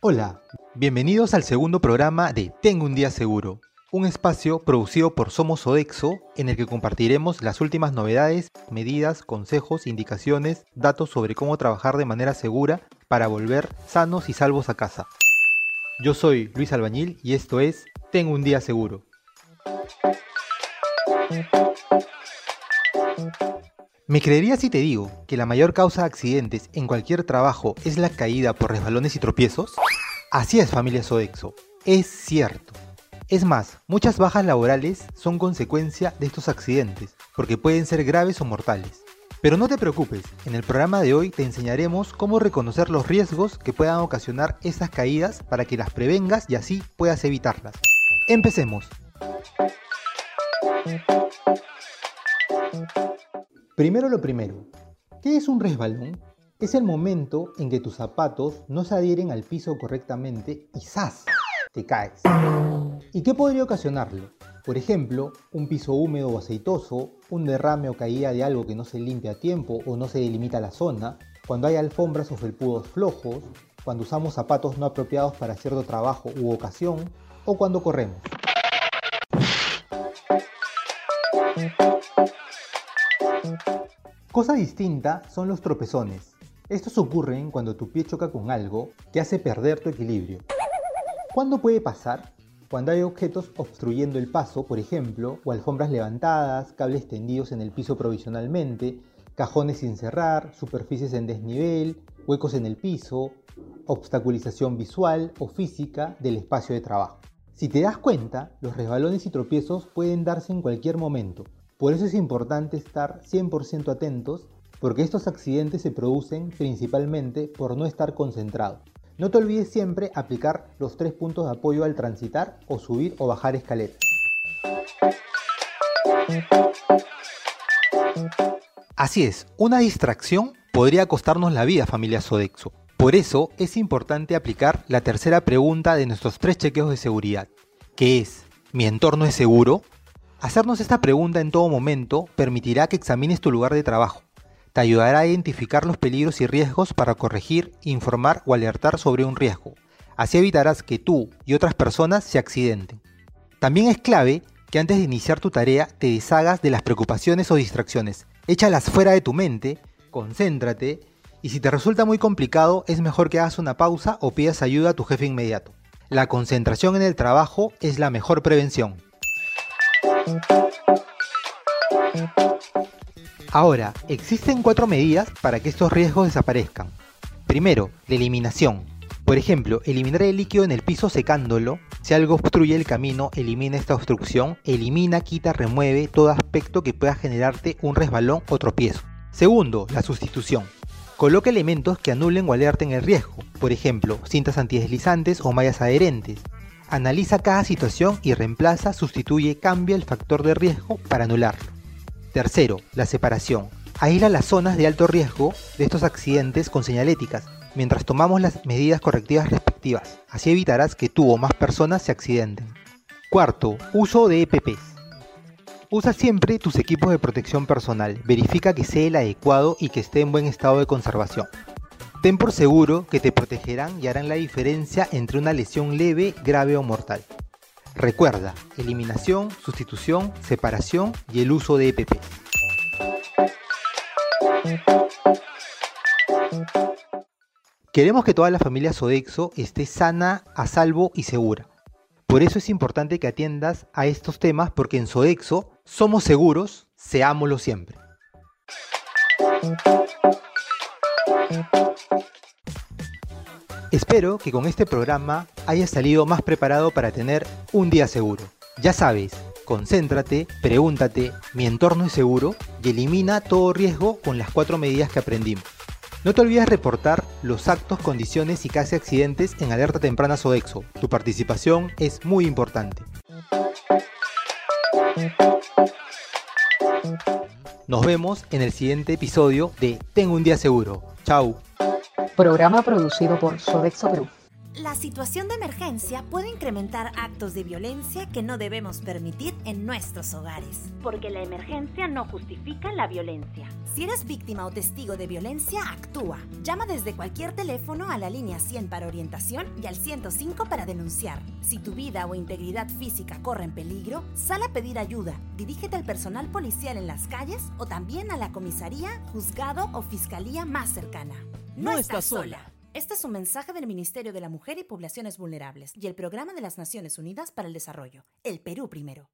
Hola, bienvenidos al segundo programa de Tengo un día seguro, un espacio producido por Somos Sodexo en el que compartiremos las últimas novedades, medidas, consejos, indicaciones, datos sobre cómo trabajar de manera segura para volver sanos y salvos a casa. Yo soy Luis Albañil y esto es Tengo un día seguro. ¿Me creerías si te digo que la mayor causa de accidentes en cualquier trabajo es la caída por resbalones y tropiezos? Así es familia Sodexo, es cierto. Es más, muchas bajas laborales son consecuencia de estos accidentes, porque pueden ser graves o mortales. Pero no te preocupes, en el programa de hoy te enseñaremos cómo reconocer los riesgos que puedan ocasionar estas caídas para que las prevengas y así puedas evitarlas. Empecemos. Primero lo primero, ¿qué es un resbalón? Es el momento en que tus zapatos no se adhieren al piso correctamente y ¡zas! te caes. ¿Y qué podría ocasionarlo? Por ejemplo, un piso húmedo o aceitoso, un derrame o caída de algo que no se limpia a tiempo o no se delimita la zona, cuando hay alfombras o felpudos flojos, cuando usamos zapatos no apropiados para cierto trabajo u ocasión, o cuando corremos. Cosa distinta son los tropezones. Estos ocurren cuando tu pie choca con algo que hace perder tu equilibrio. ¿Cuándo puede pasar? Cuando hay objetos obstruyendo el paso, por ejemplo, o alfombras levantadas, cables tendidos en el piso provisionalmente, cajones sin cerrar, superficies en desnivel, huecos en el piso, obstaculización visual o física del espacio de trabajo. Si te das cuenta, los resbalones y tropiezos pueden darse en cualquier momento, por eso es importante estar 100% atentos porque estos accidentes se producen principalmente por no estar concentrado. No te olvides siempre aplicar los tres puntos de apoyo al transitar o subir o bajar escaleras. Así es, una distracción podría costarnos la vida familia Sodexo. Por eso es importante aplicar la tercera pregunta de nuestros tres chequeos de seguridad, que es, ¿mi entorno es seguro? Hacernos esta pregunta en todo momento permitirá que examines tu lugar de trabajo. Te ayudará a identificar los peligros y riesgos para corregir, informar o alertar sobre un riesgo. Así evitarás que tú y otras personas se accidenten. También es clave que antes de iniciar tu tarea te deshagas de las preocupaciones o distracciones. Échalas fuera de tu mente, concéntrate y si te resulta muy complicado es mejor que hagas una pausa o pidas ayuda a tu jefe inmediato. La concentración en el trabajo es la mejor prevención. Ahora, existen cuatro medidas para que estos riesgos desaparezcan. Primero, la eliminación. Por ejemplo, eliminar el líquido en el piso secándolo. Si algo obstruye el camino, elimina esta obstrucción. Elimina, quita, remueve todo aspecto que pueda generarte un resbalón o tropiezo. Segundo, la sustitución. Coloca elementos que anulen o alerten el riesgo. Por ejemplo, cintas antideslizantes o mallas adherentes. Analiza cada situación y reemplaza, sustituye, cambia el factor de riesgo para anularlo. Tercero, la separación. Aísla las zonas de alto riesgo de estos accidentes con señaléticas, mientras tomamos las medidas correctivas respectivas. Así evitarás que tú o más personas se accidenten. Cuarto, uso de EPPs. Usa siempre tus equipos de protección personal. Verifica que sea el adecuado y que esté en buen estado de conservación. Ten por seguro que te protegerán y harán la diferencia entre una lesión leve, grave o mortal. Recuerda, eliminación, sustitución, separación y el uso de EPP. Queremos que toda la familia Sodexo esté sana, a salvo y segura. Por eso es importante que atiendas a estos temas porque en Sodexo somos seguros, seámoslo siempre. Espero que con este programa hayas salido más preparado para tener un día seguro. Ya sabes, concéntrate, pregúntate, mi entorno es seguro y elimina todo riesgo con las cuatro medidas que aprendimos. No te olvides reportar los actos, condiciones y casi accidentes en Alerta Temprana Sodexo. Tu participación es muy importante. Nos vemos en el siguiente episodio de Tengo un día seguro. Chao. Programa producido por Sodexo Group. La situación de emergencia puede incrementar actos de violencia que no debemos permitir en nuestros hogares. Porque la emergencia no justifica la violencia. Si eres víctima o testigo de violencia, actúa. Llama desde cualquier teléfono a la línea 100 para orientación y al 105 para denunciar. Si tu vida o integridad física corre en peligro, sal a pedir ayuda. Dirígete al personal policial en las calles o también a la comisaría, juzgado o fiscalía más cercana. No, estás sola. Este es un mensaje del Ministerio de la Mujer y Poblaciones Vulnerables y el Programa de las Naciones Unidas para el Desarrollo. El Perú primero.